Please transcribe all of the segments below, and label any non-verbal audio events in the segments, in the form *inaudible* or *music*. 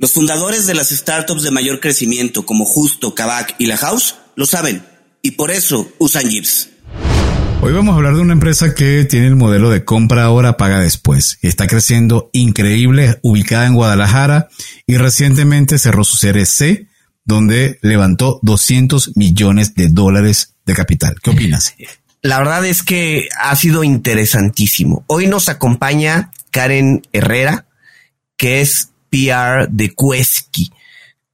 Los fundadores de las startups de mayor crecimiento como Justo, Kavak y La House lo saben y por eso usan Jeeps. Hoy vamos a hablar de una empresa que tiene el modelo de compra ahora, paga después. Está creciendo increíble, ubicada en Guadalajara y recientemente cerró su serie C, donde levantó 200 millones de dólares de capital. ¿Qué opinas? La verdad es que ha sido interesantísimo. Hoy nos acompaña Karen Herrera, que es PR de Quesky.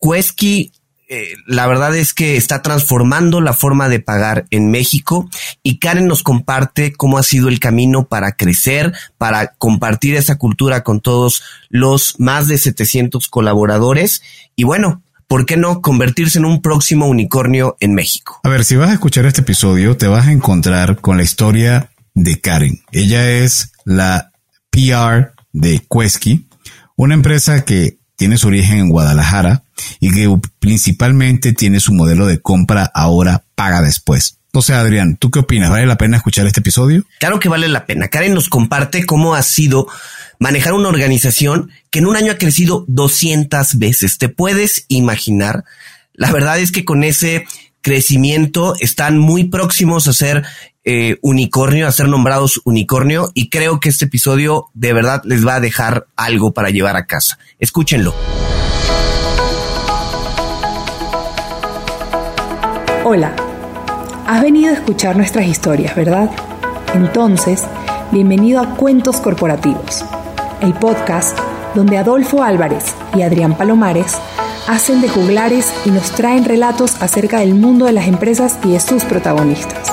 Quesky, eh, la verdad es que está transformando la forma de pagar en México y Karen nos comparte cómo ha sido el camino para crecer, para compartir esa cultura con todos los más de 700 colaboradores y bueno, ¿por qué no convertirse en un próximo unicornio en México? A ver, si vas a escuchar este episodio, te vas a encontrar con la historia de Karen. Ella es la PR de Quesky, una empresa que tiene su origen en Guadalajara y que principalmente tiene su modelo de compra ahora paga después. O sea, Adrián, ¿tú qué opinas? ¿Vale la pena escuchar este episodio? Claro que vale la pena. Karen nos comparte cómo ha sido manejar una organización que en un año ha crecido 200 veces. ¿Te puedes imaginar? La verdad es que con ese crecimiento están muy próximos a ser eh, unicornio, a ser nombrados unicornio y creo que este episodio de verdad les va a dejar algo para llevar a casa. Escúchenlo. Hola, has venido a escuchar nuestras historias, ¿verdad? Entonces, bienvenido a Cuentos Corporativos, el podcast donde Adolfo Álvarez y Adrián Palomares hacen de juglares y nos traen relatos acerca del mundo de las empresas y de sus protagonistas.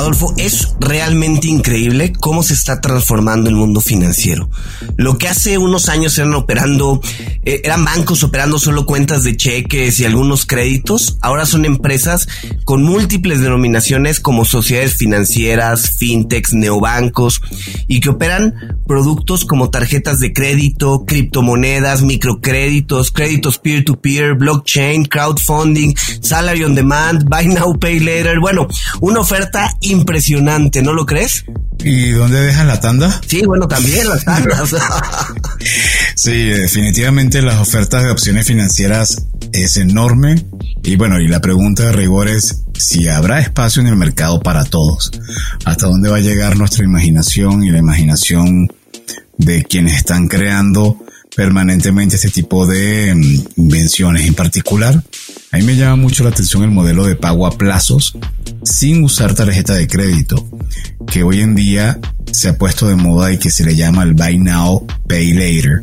Adolfo, es realmente increíble cómo se está transformando el mundo financiero. Lo que hace unos años eran operando, eh, eran bancos operando solo cuentas de cheques y algunos créditos, ahora son empresas con múltiples denominaciones como sociedades financieras, fintechs, neobancos y que operan productos como tarjetas de crédito, criptomonedas, microcréditos, créditos peer-to-peer, blockchain, crowdfunding, salary on demand, buy now, pay later. Bueno, una oferta impresionante, ¿no lo crees? ¿Y dónde dejan la tanda? Sí, bueno, también las tandas. *laughs* sí, definitivamente las ofertas de opciones financieras es enorme. Y bueno, y la pregunta de rigor es si habrá espacio en el mercado para todos. ¿Hasta dónde va a llegar nuestra imaginación y la imaginación de quienes están creando permanentemente este tipo de mm, invenciones en particular? A mí me llama mucho la atención el modelo de pago a plazos sin usar tarjeta de crédito, que hoy en día se ha puesto de moda y que se le llama el Buy Now, Pay Later.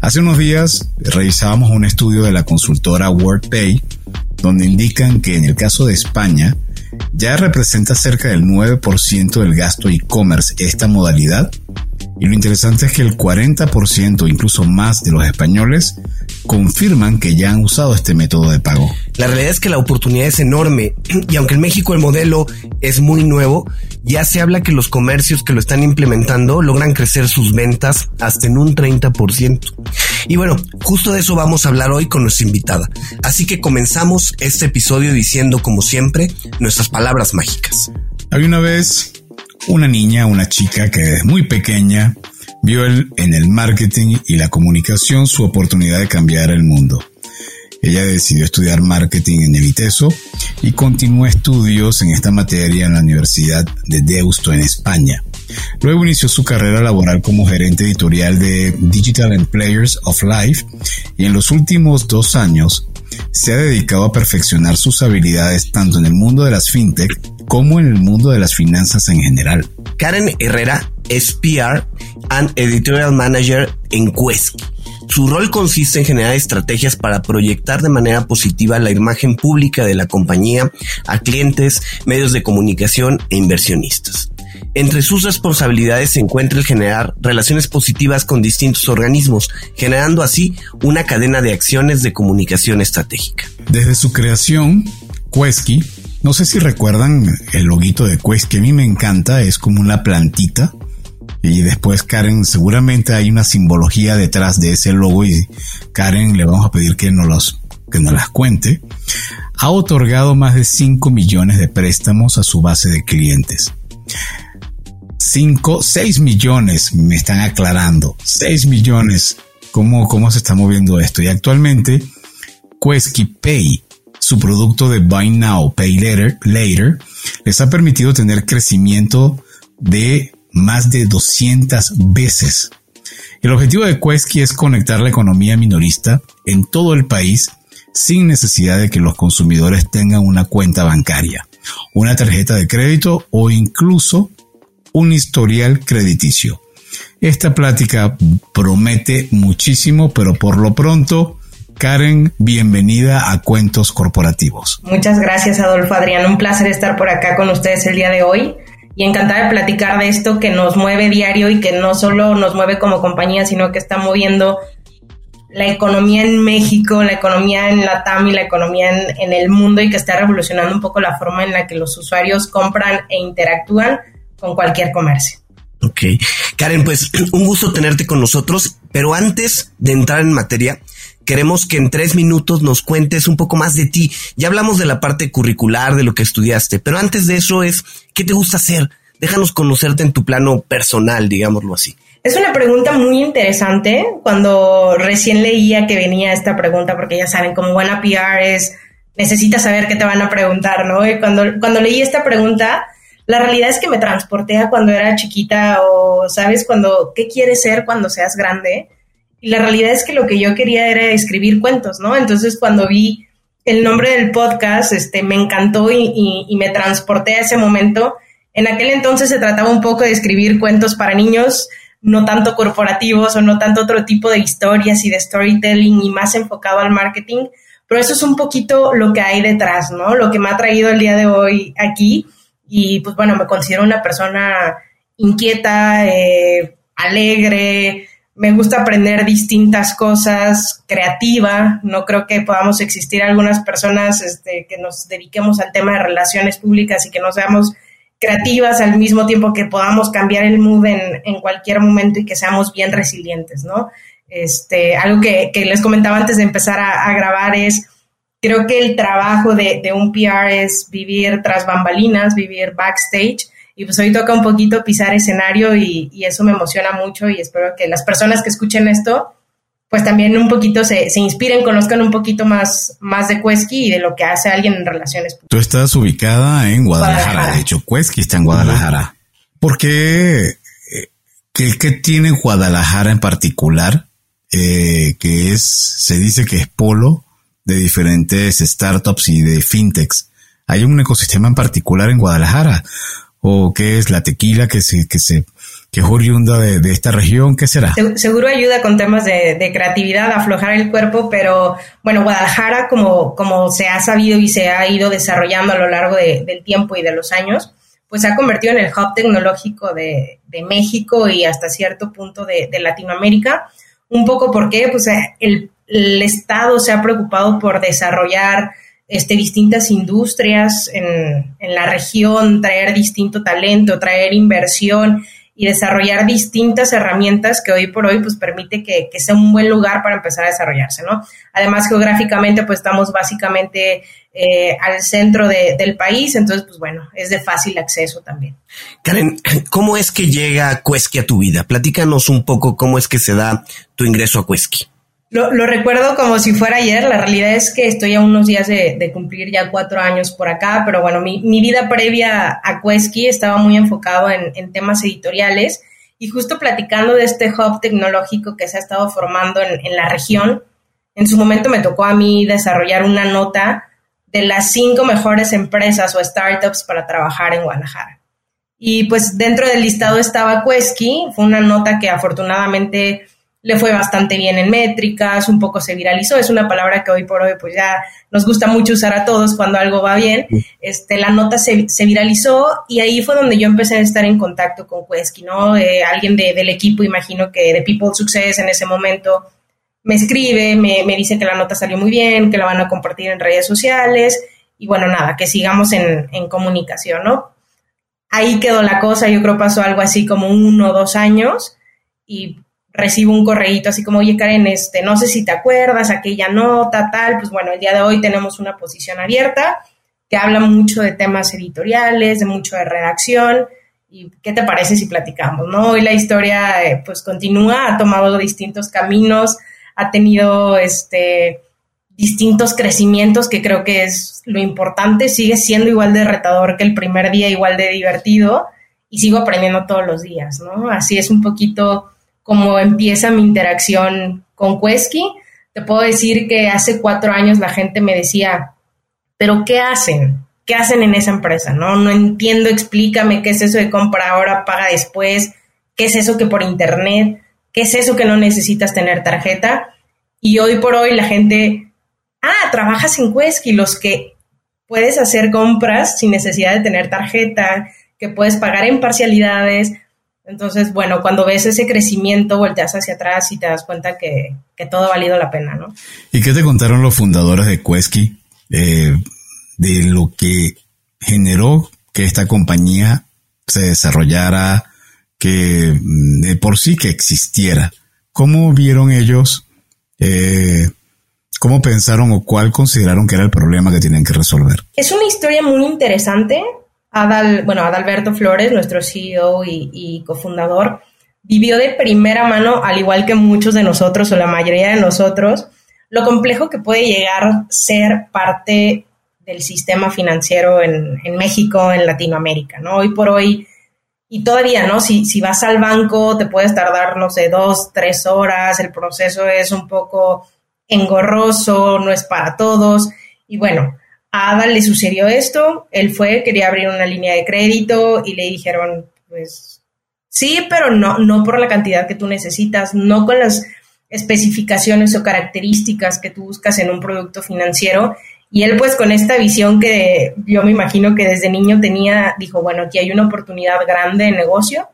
Hace unos días revisábamos un estudio de la consultora WordPay, donde indican que en el caso de España, ya representa cerca del 9% del gasto e-commerce esta modalidad y lo interesante es que el 40%, incluso más de los españoles, confirman que ya han usado este método de pago. La realidad es que la oportunidad es enorme *clears throat* y aunque en México el modelo es muy nuevo, ya se habla que los comercios que lo están implementando logran crecer sus ventas hasta en un 30%. Y bueno, justo de eso vamos a hablar hoy con nuestra invitada. Así que comenzamos este episodio diciendo, como siempre, nuestras palabras mágicas. Hay una vez una niña, una chica que es muy pequeña, vio en el marketing y la comunicación su oportunidad de cambiar el mundo. Ella decidió estudiar marketing en Eviteso y continuó estudios en esta materia en la Universidad de Deusto en España. Luego inició su carrera laboral como gerente editorial de Digital and Players of Life y en los últimos dos años se ha dedicado a perfeccionar sus habilidades tanto en el mundo de las fintech como en el mundo de las finanzas en general. Karen Herrera es PR and Editorial Manager en Quesky. Su rol consiste en generar estrategias para proyectar de manera positiva la imagen pública de la compañía a clientes, medios de comunicación e inversionistas. Entre sus responsabilidades se encuentra el generar relaciones positivas con distintos organismos, generando así una cadena de acciones de comunicación estratégica. Desde su creación, Quesky, no sé si recuerdan el loguito de Quesky, a mí me encanta, es como una plantita. Y después Karen, seguramente hay una simbología detrás de ese logo y Karen le vamos a pedir que nos, los, que nos las cuente. Ha otorgado más de 5 millones de préstamos a su base de clientes. 5, 6 millones, me están aclarando, 6 millones, ¿cómo, cómo se está moviendo esto? Y actualmente, Quesky Pay, su producto de Buy Now, Pay Later, later les ha permitido tener crecimiento de más de 200 veces. El objetivo de Quesky es conectar la economía minorista en todo el país sin necesidad de que los consumidores tengan una cuenta bancaria, una tarjeta de crédito o incluso un historial crediticio. Esta plática promete muchísimo, pero por lo pronto, Karen, bienvenida a Cuentos Corporativos. Muchas gracias, Adolfo Adrián. Un placer estar por acá con ustedes el día de hoy y encantada de platicar de esto que nos mueve diario y que no solo nos mueve como compañía, sino que está moviendo la economía en México, la economía en la TAM y la economía en, en el mundo y que está revolucionando un poco la forma en la que los usuarios compran e interactúan con cualquier comercio. Ok. Karen, pues un gusto tenerte con nosotros, pero antes de entrar en materia, queremos que en tres minutos nos cuentes un poco más de ti. Ya hablamos de la parte curricular, de lo que estudiaste, pero antes de eso es, ¿qué te gusta hacer? Déjanos conocerte en tu plano personal, digámoslo así. Es una pregunta muy interesante. Cuando recién leía que venía esta pregunta, porque ya saben, como buena PR es, necesitas saber qué te van a preguntar, ¿no? Y cuando, cuando leí esta pregunta, la realidad es que me transporté a cuando era chiquita o, ¿sabes? Cuando, ¿qué quieres ser cuando seas grande? Y la realidad es que lo que yo quería era escribir cuentos, ¿no? Entonces cuando vi el nombre del podcast, este, me encantó y, me transporté a ese momento. En aquel entonces se trataba un poco de escribir cuentos para niños, no tanto corporativos o no tanto otro tipo de historias y de storytelling y más enfocado al marketing, pero eso es un poquito lo que hay detrás, ¿no? Lo que me ha traído el día de hoy aquí y pues bueno, me considero una persona inquieta, eh, alegre, me gusta aprender distintas cosas, creativa. No creo que podamos existir algunas personas este, que nos dediquemos al tema de relaciones públicas y que no seamos creativas al mismo tiempo que podamos cambiar el mood en, cualquier momento y que seamos bien resilientes, ¿no? Este, algo que, que les comentaba antes de empezar a, a grabar es Creo que el trabajo de, un PR es vivir tras bambalinas, vivir backstage. Y pues hoy toca un poquito pisar escenario y, eso me emociona mucho y espero que las personas que escuchen esto pues también un poquito se, inspiren, conozcan un poquito más, más de Quesky y de lo que hace alguien en relaciones. Tú estás ubicada en Guadalajara, de hecho Quesky está en Guadalajara. ¿Por qué? Eh, ¿Qué, tiene Guadalajara en particular? Eh, que es, se dice que es polo de diferentes startups y de fintechs. ¿Hay un ecosistema en particular en Guadalajara? ¿O qué es la tequila que se, que se, que es oriunda de, esta región, ¿qué será? Seguro ayuda con temas de, creatividad, aflojar el cuerpo, pero bueno, Guadalajara, como, como se ha sabido y se ha ido desarrollando a lo largo del tiempo y de los años, pues se ha convertido en el hub tecnológico de, México y hasta cierto punto de, Latinoamérica. Un poco porque pues, el, el Estado se ha preocupado por desarrollar este, distintas industrias en, en, la región, traer distinto talento, traer inversión y desarrollar distintas herramientas que hoy por hoy pues permite que, sea un buen lugar para empezar a desarrollarse, ¿no? Además, geográficamente pues estamos básicamente eh, al centro del país, entonces pues bueno, es de fácil acceso también. Karen, *clears throat* ¿cómo es que llega Cuesqui a tu vida? Platícanos un poco cómo es que se da tu ingreso a Cuesqui. Lo, recuerdo como si fuera ayer. La realidad es que estoy a unos días de, cumplir ya cuatro años por acá, pero bueno, mi, vida previa a Quesky estaba muy enfocado en, temas editoriales y justo platicando de este hub tecnológico que se ha estado formando en, la región, en su momento me tocó a mí desarrollar una nota de las cinco mejores empresas o startups para trabajar en Guadalajara. Y pues dentro del listado estaba Quesky, fue una nota que afortunadamente le fue bastante bien en métricas, un poco se viralizó, es una palabra que hoy por hoy pues ya nos gusta mucho usar a todos cuando algo va bien, este, la nota se, viralizó y ahí fue donde yo empecé a estar en contacto con Quesky, ¿no? Eh, alguien del equipo, imagino que de People Success en ese momento me escribe, me, dice que la nota salió muy bien, que la van a compartir en redes sociales y bueno, nada, que sigamos en, en comunicación, ¿no? Ahí quedó la cosa, yo creo pasó algo así como uno o dos años y recibo un correíto así como, oye Karen, este, no sé si te acuerdas, aquella nota, tal, pues bueno, el día de hoy tenemos una posición abierta que habla mucho de temas editoriales, de mucho de redacción, y qué te parece si platicamos, ¿no? Hoy la historia eh, pues continúa, ha tomado distintos caminos, ha tenido este distintos crecimientos que creo que es lo importante, sigue siendo igual de retador que el primer día, igual de divertido y sigo aprendiendo todos los días, ¿no? Así es un poquito cómo empieza mi interacción con Quesky. Te puedo decir que hace cuatro años la gente me decía, pero ¿qué hacen? ¿Qué hacen en esa empresa? No, no entiendo, explícame qué es eso de compra ahora, paga después, qué es eso que por internet, qué es eso que no necesitas tener tarjeta. Y hoy por hoy la gente, ah, trabajas en Quesky, los que puedes hacer compras sin necesidad de tener tarjeta, que puedes pagar en parcialidades, entonces, bueno, cuando ves ese crecimiento, volteas hacia atrás y te das cuenta que, todo ha valido la pena, ¿no? ¿Y qué te contaron los fundadores de Quesky eh, de lo que generó que esta compañía se desarrollara, que mm, de por sí que existiera? ¿Cómo vieron ellos, eh, cómo pensaron o cuál consideraron que era el problema que tienen que resolver? Es una historia muy interesante Adal, bueno, Adalberto Flores, nuestro CEO y, cofundador, vivió de primera mano, al igual que muchos de nosotros o la mayoría de nosotros, lo complejo que puede llegar a ser parte del sistema financiero en, México, en Latinoamérica, ¿no? Hoy por hoy, y todavía, ¿no? Si, si vas al banco, te puedes tardar, no sé, dos, tres horas, el proceso es un poco engorroso, no es para todos, y bueno, a Adal le sucedió esto, él fue, quería abrir una línea de crédito y le dijeron, pues sí, pero no, no por la cantidad que tú necesitas, no con las especificaciones o características que tú buscas en un producto financiero. Y él pues con esta visión que yo me imagino que desde niño tenía, dijo, bueno, aquí hay una oportunidad grande de negocio.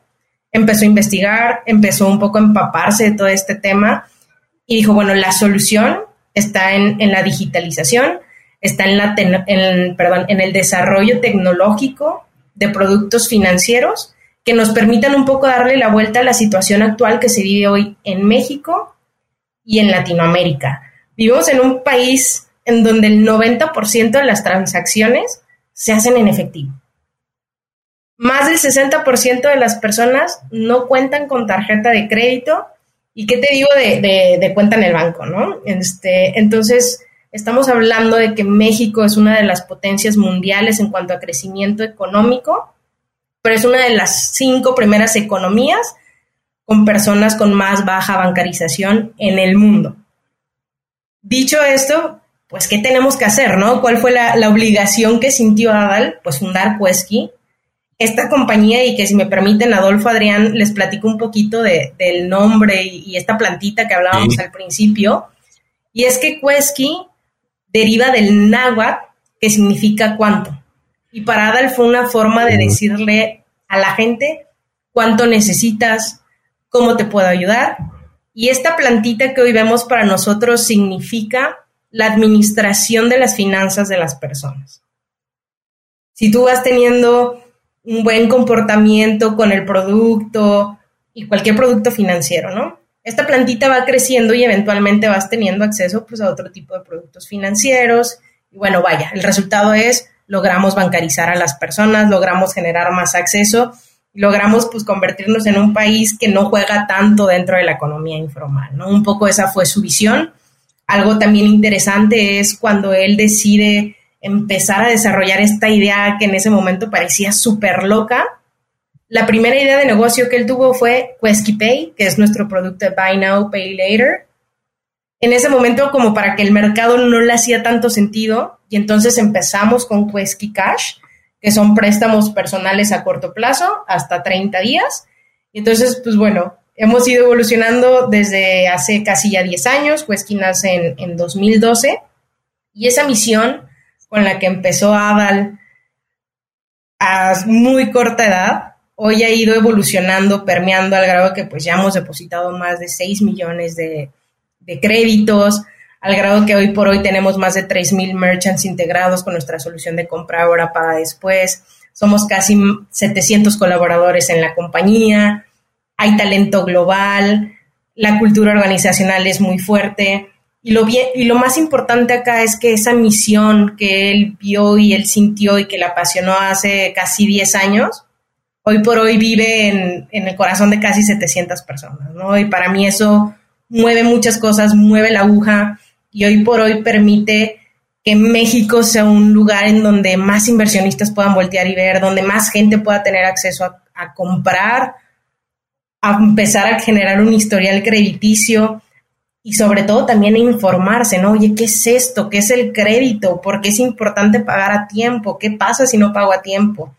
Empezó a investigar, empezó un poco a empaparse de todo este tema y dijo, bueno, la solución está en, en la digitalización está en, la en, perdón, en el desarrollo tecnológico de productos financieros que nos permitan un poco darle la vuelta a la situación actual que se vive hoy en México y en Latinoamérica. Vivimos en un país en donde el 90% de las transacciones se hacen en efectivo. Más del 60% de las personas no cuentan con tarjeta de crédito. ¿Y qué te digo de, de cuenta en el banco, no? Este, entonces, Estamos hablando de que México es una de las potencias mundiales en cuanto a crecimiento económico, pero es una de las cinco primeras economías con personas con más baja bancarización en el mundo. Dicho esto, pues, ¿qué tenemos que hacer, no? ¿Cuál fue la, obligación que sintió Adal? Pues fundar Quesky esta compañía y que si me permiten, Adolfo Adrián, les platico un poquito de, del nombre y, esta plantita que hablábamos al principio. Y es que Quesky deriva del náhuatl, que significa cuánto. Y para Adal fue una forma de decirle a la gente cuánto necesitas, cómo te puedo ayudar. Y esta plantita que hoy vemos para nosotros significa la administración de las finanzas de las personas. Si tú vas teniendo un buen comportamiento con el producto y cualquier producto financiero, ¿no? Esta plantita va creciendo y eventualmente vas teniendo acceso pues, a otro tipo de productos financieros. Y bueno, vaya, el resultado es logramos bancarizar a las personas, logramos generar más acceso logramos pues convertirnos en un país que no juega tanto dentro de la economía informal. Un poco esa fue su visión. Algo también interesante es cuando él decide empezar a desarrollar esta idea que en ese momento parecía súper loca. La primera idea de negocio que él tuvo fue Quesky Pay, que es nuestro producto de Buy Now, Pay Later. En ese momento, como para que el mercado no le hacía tanto sentido, y entonces empezamos con Quesky Cash, que son préstamos personales a corto plazo, hasta 30 días. Y entonces, pues bueno, hemos ido evolucionando desde hace casi ya 10 años. Quesky nace en, en 2012. Y esa misión con la que empezó Adal a muy corta edad, hoy ha ido evolucionando, permeando al grado que pues ya hemos depositado más de 6 millones de, créditos, al grado que hoy por hoy tenemos más de 3.000 merchants integrados con nuestra solución de compra ahora para después. Somos casi 700 colaboradores en la compañía, hay talento global, la cultura organizacional es muy fuerte. Y lo, bien, y lo más importante acá es que esa misión que él vio y él sintió y que le apasionó hace casi 10 años, hoy por hoy vive en, el corazón de casi 700 personas, ¿no? Y para mí eso mueve muchas cosas, mueve la aguja y hoy por hoy permite que México sea un lugar en donde más inversionistas puedan voltear y ver, donde más gente pueda tener acceso a, a comprar, a empezar a generar un historial crediticio y sobre todo también informarse, ¿no? Oye, ¿qué es esto? ¿Qué es el crédito? ¿Por qué es importante pagar a tiempo? ¿Qué pasa si no pago a tiempo?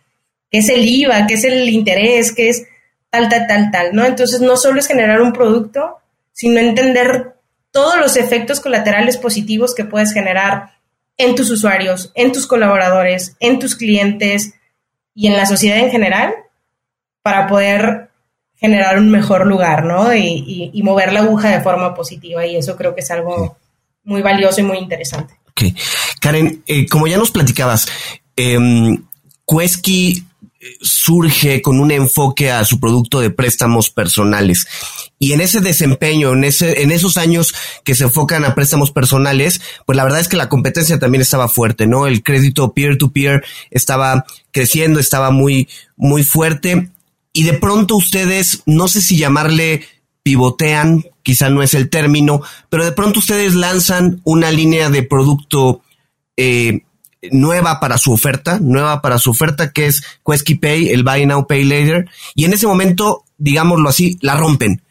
¿Qué es el IVA? ¿Qué es el interés? ¿Qué es tal, tal, tal, tal? ¿No? Entonces no solo es generar un producto, sino entender todos los efectos colaterales positivos que puedes generar en tus usuarios, en tus colaboradores, en tus clientes y en la sociedad en general para poder generar un mejor lugar, ¿no? Y, mover la aguja de forma positiva y eso creo que es algo muy valioso y muy interesante. Ok. Karen, eh, como ya nos platicabas, eh, Quesky surge con un enfoque a su producto de préstamos personales. Y en ese desempeño, en, ese, en esos años que se enfocan a préstamos personales, pues la verdad es que la competencia también estaba fuerte, ¿no? El crédito peer-to-peer -peer estaba creciendo, estaba muy, muy fuerte y de pronto ustedes, no sé si llamarle pivotean, quizá no es el término, pero de pronto ustedes lanzan una línea de producto eh, nueva para su oferta, nueva para su oferta que es Quesky Pay, el Buy Now Pay Later, y en ese momento, digámoslo así, la rompen.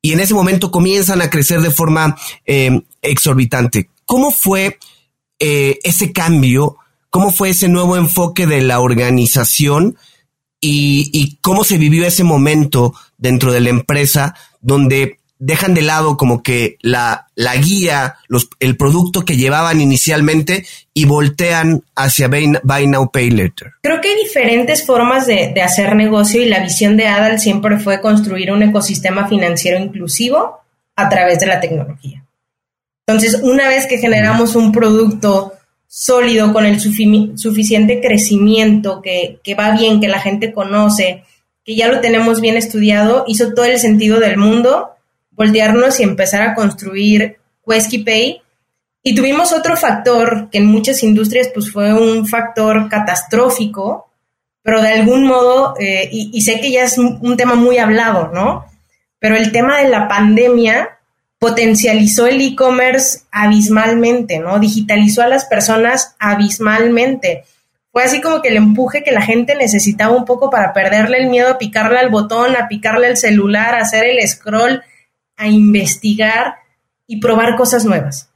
Y en ese momento comienzan a crecer de forma eh, exorbitante. ¿Cómo fue eh, ese cambio? ¿Cómo fue ese nuevo enfoque de la organización? y, cómo se vivió ese momento dentro de la empresa donde dejan de lado como que la, la guía, los, el producto que llevaban inicialmente y voltean hacia Buy, Now, Pay Later. Creo que hay diferentes formas de, de, hacer negocio y la visión de Adal siempre fue construir un ecosistema financiero inclusivo a través de la tecnología. Entonces, una vez que generamos un producto sólido, con el suficiente crecimiento, que, va bien, que la gente conoce, que ya lo tenemos bien estudiado, hizo todo el sentido del mundo voltearnos y empezar a construir Quesky Pay. Y tuvimos otro factor que en muchas industrias pues fue un factor catastrófico, pero de algún modo, eh, y, y, sé que ya es un tema muy hablado, ¿no? Pero el tema de la pandemia potencializó el e-commerce abismalmente, ¿no? Digitalizó a las personas abismalmente. Fue así como que el empuje que la gente necesitaba un poco para perderle el miedo a picarle al botón, a picarle al celular, a hacer el scroll, a investigar y probar cosas nuevas.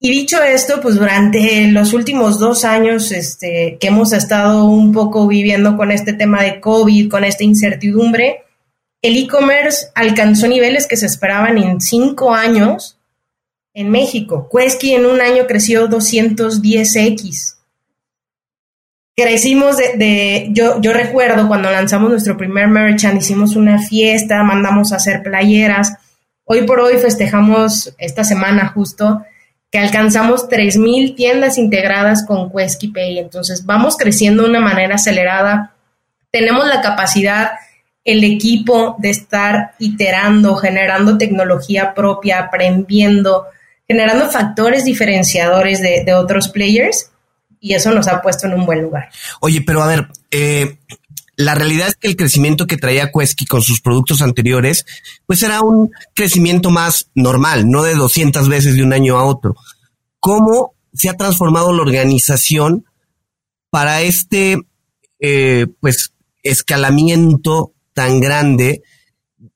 Y dicho esto, pues durante los últimos dos años este, que hemos estado un poco viviendo con este tema de COVID, con esta incertidumbre, el e-commerce alcanzó niveles que se esperaban en cinco años en México. Quesky en un año creció 210x. Crecimos de, yo, yo recuerdo cuando lanzamos nuestro primer merchant, hicimos una fiesta, mandamos a hacer playeras. Hoy por hoy festejamos esta semana justo que alcanzamos 3.000 tiendas integradas con Quesky Pay. Entonces, vamos creciendo de una manera acelerada. Tenemos la capacidad, el equipo de estar iterando, generando tecnología propia, aprendiendo, generando factores diferenciadores de, otros players y eso nos ha puesto en un buen lugar. Oye, pero a ver, eh, la realidad es que el crecimiento que traía Quesky con sus productos anteriores, pues era un crecimiento más normal, no de 200 veces de un año a otro. ¿Cómo se ha transformado la organización para este, eh, pues, escalamiento tan grande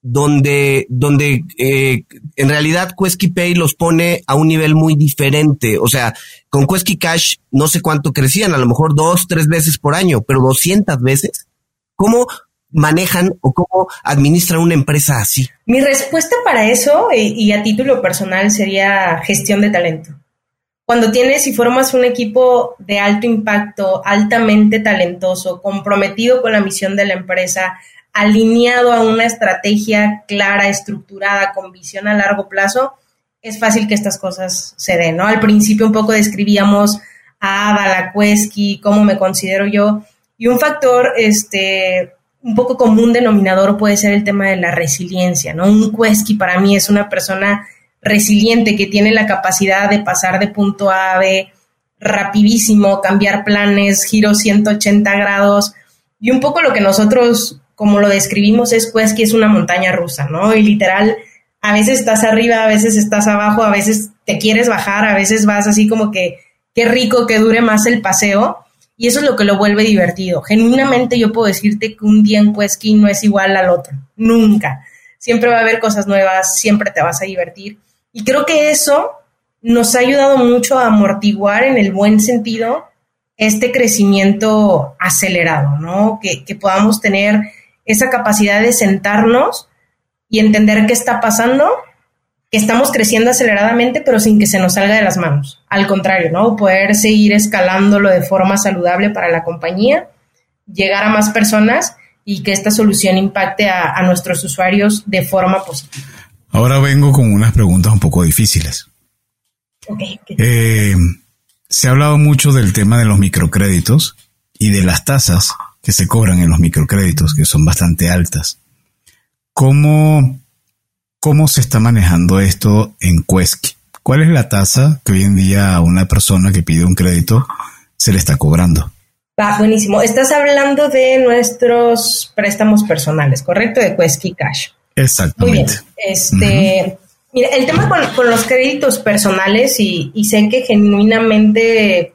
donde, donde eh, en realidad Quesky Pay los pone a un nivel muy diferente. O sea, con Quesky Cash no sé cuánto crecían, a lo mejor dos, tres veces por año, pero 200 veces. ¿Cómo manejan o cómo administran una empresa así? Mi respuesta para eso y, a título personal sería gestión de talento. Cuando tienes y formas un equipo de alto impacto, altamente talentoso, comprometido con la misión de la empresa, alineado a una estrategia clara, estructurada, con visión a largo plazo, es fácil que estas cosas se den, ¿no? Al principio un poco describíamos a Ada, cómo me considero yo, y un factor, este, un poco común denominador puede ser el tema de la resiliencia, ¿no? Un Quesky para mí es una persona resiliente que tiene la capacidad de pasar de punto A a B rapidísimo, cambiar planes, giros 180 grados. Y un poco lo que nosotros, como lo describimos, es Quesky es una montaña rusa, ¿no? Y literal, a veces estás arriba, a veces estás abajo, a veces te quieres bajar, a veces vas así como que, qué rico que dure más el paseo. Y eso es lo que lo vuelve divertido. Genuinamente yo puedo decirte que un día en Quesky no es igual al otro. Nunca. Siempre va a haber cosas nuevas, siempre te vas a divertir. Y creo que eso nos ha ayudado mucho a amortiguar en el buen sentido este crecimiento acelerado, ¿no? Que, que podamos tener esa capacidad de sentarnos y entender qué está pasando que estamos creciendo aceleradamente, pero sin que se nos salga de las manos. Al contrario, ¿no? Poder seguir escalándolo de forma saludable para la compañía, llegar a más personas y que esta solución impacte a, nuestros usuarios de forma positiva. Ahora vengo con unas preguntas un poco difíciles. Okay, eh, se ha hablado mucho del tema de los microcréditos y de las tasas que se cobran en los microcréditos, que son bastante altas. ¿Cómo ¿Cómo se está manejando esto en Quesky? ¿Cuál es la tasa que hoy en día a una persona que pide un crédito se le está cobrando? Va, buenísimo. Estás hablando de nuestros préstamos personales, ¿correcto? De Quesky Cash. Exactamente. Muy bien. Este, Mira, el tema con, los créditos personales y, y, sé que genuinamente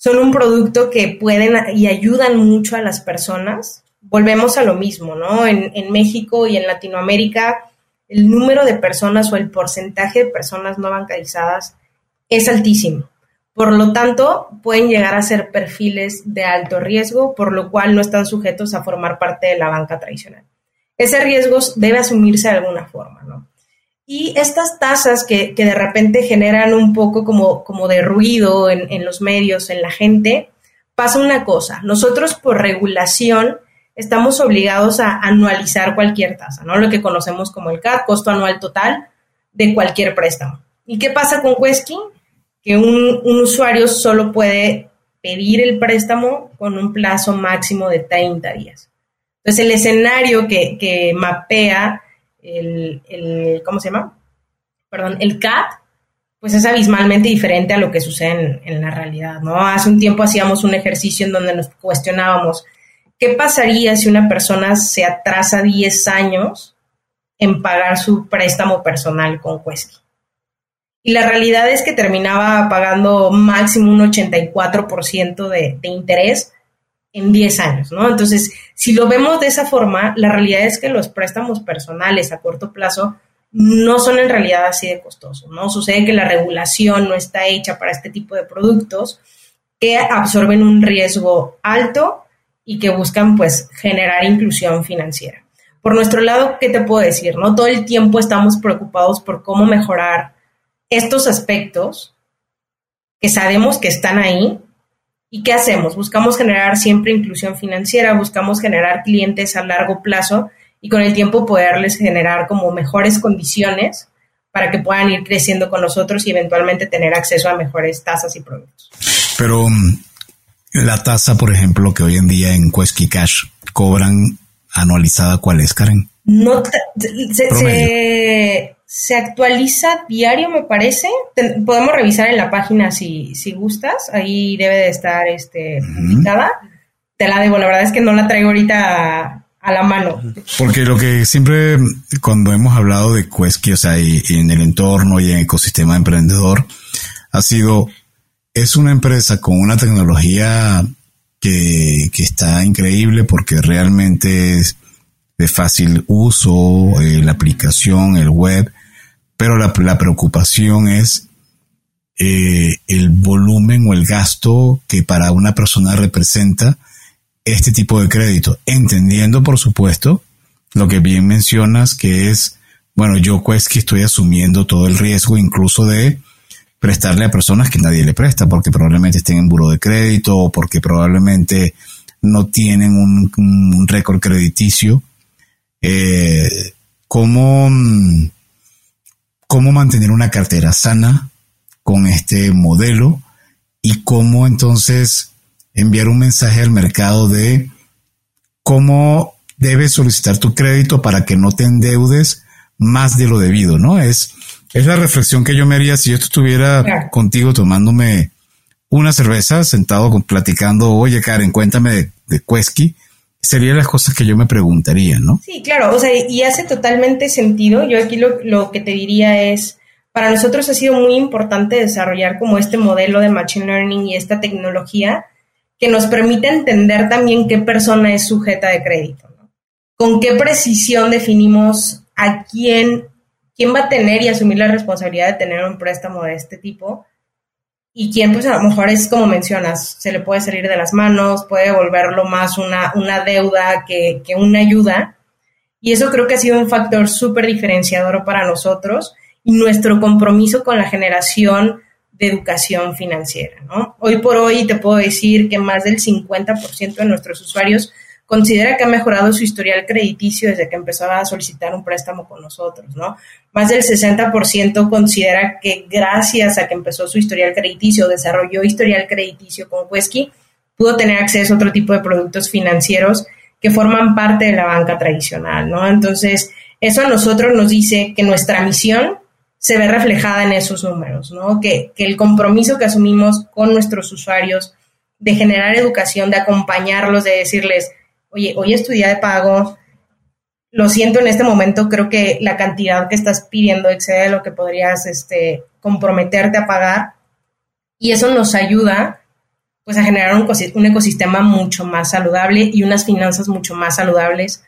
son un producto que pueden y ayudan mucho a las personas. Volvemos a lo mismo, ¿no? En, en México y en Latinoamérica el número de personas o el porcentaje de personas no bancarizadas es altísimo. Por lo tanto, pueden llegar a ser perfiles de alto riesgo, por lo cual no están sujetos a formar parte de la banca tradicional. Ese riesgo debe asumirse de alguna forma, ¿no? Y estas tasas que, de repente generan un poco como, como de ruido en, en los medios, en la gente, pasa una cosa. Nosotros por regulación estamos obligados a anualizar cualquier tasa, ¿no? Lo que conocemos como el CAD, costo anual total de cualquier préstamo. ¿Y qué pasa con Quesky? Que un, usuario solo puede pedir el préstamo con un plazo máximo de 30 días. Entonces, el escenario que, mapea el, ¿cómo se llama? Perdón, el CAD, pues es abismalmente diferente a lo que sucede en, en la realidad, ¿no? Hace un tiempo hacíamos un ejercicio en donde nos cuestionábamos, ¿Qué pasaría si una persona se atrasa 10 años en pagar su préstamo personal con Quesky? Y la realidad es que terminaba pagando máximo un 84% de, de interés en 10 años, ¿no? Entonces, si lo vemos de esa forma, la realidad es que los préstamos personales a corto plazo no son en realidad así de costosos, ¿no? Sucede que la regulación no está hecha para este tipo de productos que absorben un riesgo alto y que buscan pues generar inclusión financiera. Por nuestro lado, ¿qué te puedo decir? No todo el tiempo estamos preocupados por cómo mejorar estos aspectos que sabemos que están ahí. ¿Y qué hacemos? Buscamos generar siempre inclusión financiera, buscamos generar clientes a largo plazo y con el tiempo poderles generar como mejores condiciones para que puedan ir creciendo con nosotros y eventualmente tener acceso a mejores tasas y productos. Pero mm, la tasa, por ejemplo, que hoy en día en Quesky Cash cobran anualizada, ¿cuál es, Karen? No, se, se, actualiza diario, me parece. podemos revisar en la página si, si gustas. Ahí debe de estar este, publicada. Te la debo, la verdad es que no la traigo ahorita a la mano. Porque lo que siempre, cuando hemos hablado de Quesky, o sea, y, en el entorno y en el ecosistema emprendedor, ha sido, es una empresa con una tecnología que, que está increíble porque realmente es de fácil uso, eh, la aplicación, el web, pero la, la preocupación es eh, el volumen o el gasto que para una persona representa este tipo de crédito, entendiendo, por supuesto, lo que bien mencionas, que es, bueno, yo pues que estoy asumiendo todo el riesgo, incluso de prestarle a personas que nadie le presta, porque probablemente estén en buro de crédito o porque probablemente no tienen un, récord crediticio. Eh, ¿cómo, ¿Cómo mantener una cartera sana con este modelo? Y cómo entonces enviar un mensaje al mercado de cómo debes solicitar tu crédito para que no te endeudes más de lo debido, ¿no? Es, es la reflexión que yo me haría si yo estuviera contigo tomándome una cerveza, sentado con, platicando, oye Karen, cuéntame de, de serían las cosas que yo me preguntaría, ¿no? Sí, claro, o sea, y hace totalmente sentido. Yo aquí lo, lo que te diría es, para nosotros ha sido muy importante desarrollar como este modelo de Machine Learning y esta tecnología que nos permite entender también qué persona es sujeta de crédito. Con qué precisión definimos a quién, quién va a tener y asumir la responsabilidad de tener un préstamo de este tipo y quién, pues a lo mejor es como mencionas, se le puede salir de las manos, puede volverlo más una, una deuda que, que una ayuda. Y eso creo que ha sido un factor súper diferenciador para nosotros y nuestro compromiso con la generación de educación financiera. ¿no? Hoy por hoy te puedo decir que más del 50% de nuestros usuarios considera que ha mejorado su historial crediticio desde que empezó a solicitar un préstamo con nosotros, ¿no? Más del 60% considera que gracias a que empezó su historial crediticio, desarrolló historial crediticio con Quesky, pudo tener acceso a otro tipo de productos financieros que forman parte de la banca tradicional, ¿no? Entonces, eso a nosotros nos dice que nuestra misión se ve reflejada en esos números, ¿no? Que, el compromiso que asumimos con nuestros usuarios de generar educación, de acompañarlos, de decirles, oye, hoy es tu día de pago, lo siento en este momento, creo que la cantidad que estás pidiendo excede lo que podrías este, comprometerte a pagar y eso nos ayuda pues a generar un, ecosistema mucho más saludable y unas finanzas mucho más saludables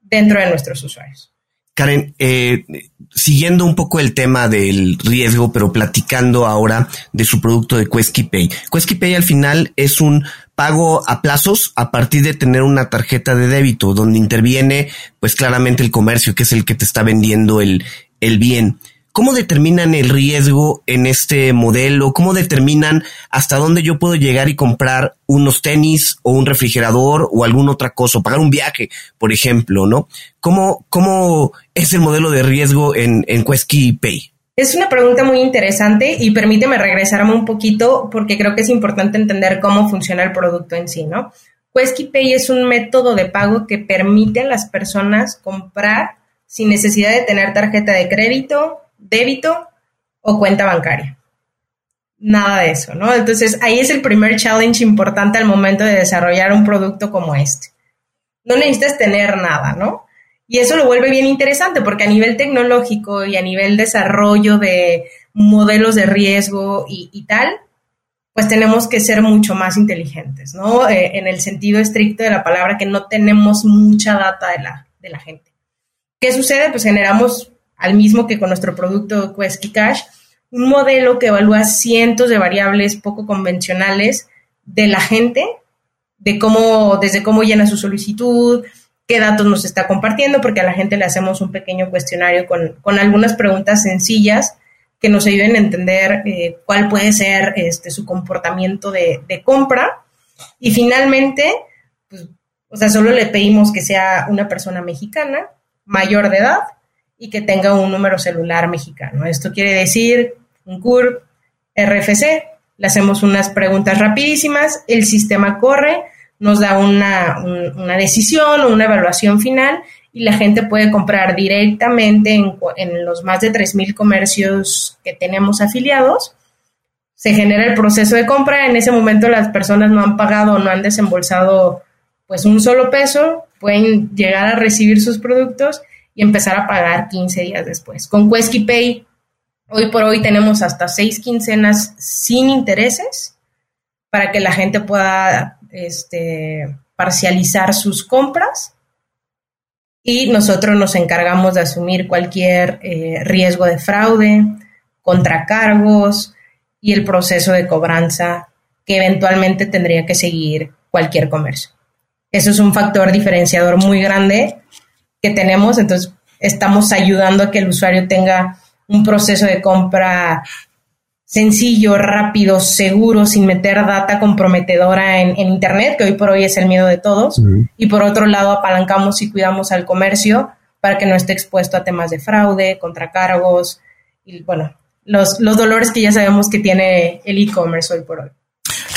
dentro de nuestros usuarios. Karen, eh, siguiendo un poco el tema del riesgo, pero platicando ahora de su producto de Quesky Pay. Quesky Pay al final es un pago a plazos a partir de tener una tarjeta de débito, donde interviene pues claramente el comercio, que es el que te está vendiendo el, el bien. ¿Cómo determinan el riesgo en este modelo? ¿Cómo determinan hasta dónde yo puedo llegar y comprar unos tenis o un refrigerador o alguna otra cosa, o pagar un viaje, por ejemplo, ¿no? ¿Cómo, cómo es el modelo de riesgo en, en Quesky Pay? Es una pregunta muy interesante y permíteme regresarme un poquito porque creo que es importante entender cómo funciona el producto en sí, ¿no? Quesky Pay es un método de pago que permite a las personas comprar sin necesidad de tener tarjeta de crédito, débito o cuenta bancaria. Nada de eso, ¿no? Entonces ahí es el primer challenge importante al momento de desarrollar un producto como este. No necesitas tener nada, ¿no? Y eso lo vuelve bien interesante porque a nivel tecnológico y a nivel desarrollo de modelos de riesgo y, tal, pues tenemos que ser mucho más inteligentes, ¿no? Eh, en el sentido estricto de la palabra, que no tenemos mucha data de la, de la gente. ¿Qué sucede? Pues generamos al mismo que con nuestro producto Quesky Cash, un modelo que evalúa cientos de variables poco convencionales de la gente, de cómo, desde cómo llena su solicitud, qué datos nos está compartiendo, porque a la gente le hacemos un pequeño cuestionario con, algunas preguntas sencillas que nos ayuden a entender eh, cuál puede ser este, su comportamiento de, compra. Y finalmente, pues, o sea, solo le pedimos que sea una persona mexicana, mayor de edad y que tenga un número celular mexicano. Esto quiere decir un CURP, RFC, le hacemos unas preguntas rapidísimas, el sistema corre, nos da una, decisión o una evaluación final y la gente puede comprar directamente en, en los más de 3.000 comercios que tenemos afiliados. Se genera el proceso de compra, en ese momento las personas no han pagado o no han desembolsado pues un solo peso, pueden llegar a recibir sus productos y empezar a pagar 15 días después. Con Quesky Pay Hoy por hoy tenemos hasta seis quincenas sin intereses para que la gente pueda este, parcializar sus compras y nosotros nos encargamos de asumir cualquier eh, riesgo de fraude, contracargos y el proceso de cobranza que eventualmente tendría que seguir cualquier comercio. Eso es un factor diferenciador muy grande que tenemos, entonces estamos ayudando a que el usuario tenga un proceso de compra sencillo, rápido, seguro, sin meter data comprometedora en, Internet, que hoy por hoy es el miedo de todos. Y por otro lado, apalancamos y cuidamos al comercio para que no esté expuesto a temas de fraude, contracargos y, bueno, los, los dolores que ya sabemos que tiene el e-commerce hoy por hoy.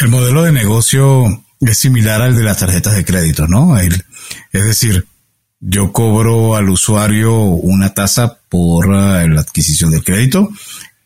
El modelo de negocio es similar al de las tarjetas de crédito, ¿no? es decir, yo cobro al usuario una tasa por eh, la adquisición del crédito,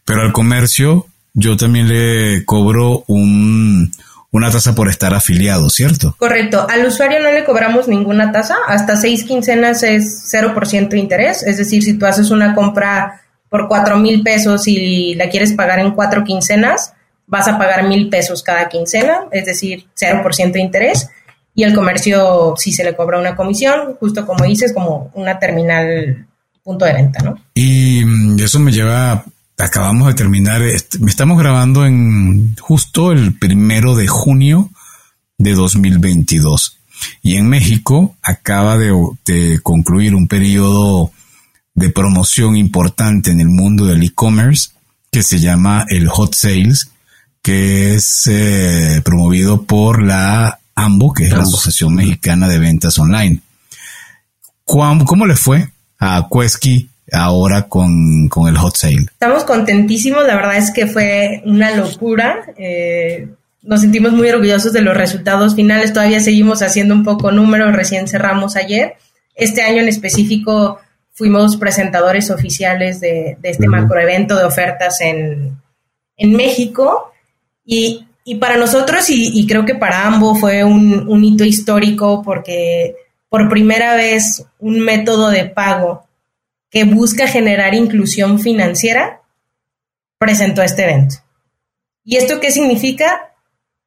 pero al comercio yo también le cobro un, una tasa por estar afiliado, ¿cierto? Correcto. Al usuario no le cobramos ninguna tasa. Hasta seis quincenas es 0% de interés. Es decir, si tú haces una compra por cuatro mil pesos y la quieres pagar en cuatro quincenas, vas a pagar mil pesos cada quincena, es decir, 0% de interés y el comercio si se le cobra una comisión, justo como dices, como una terminal punto de venta, ¿no? Y mm, eso me lleva, acabamos de terminar, me estamos grabando en justo el primero de junio de 2022 y en México acaba de, concluir un periodo de promoción importante en el mundo del e-commerce que se llama el Hot Sales, que es eh, promovido por la AMBO, que es la Asociación Mexicana de Ventas Online. ¿Cómo, le fue a Quesky ahora con, el hot sale? Estamos contentísimos, la verdad es que fue una locura. Eh, nos sentimos muy orgullosos de los resultados finales. Todavía seguimos haciendo un poco números, recién cerramos ayer. Este año en específico fuimos presentadores oficiales de, este macroevento de ofertas en, en México y y para nosotros, y, creo que para ambos fue un, hito histórico porque por primera vez un método de pago que busca generar inclusión financiera presentó este evento. ¿Y esto qué significa?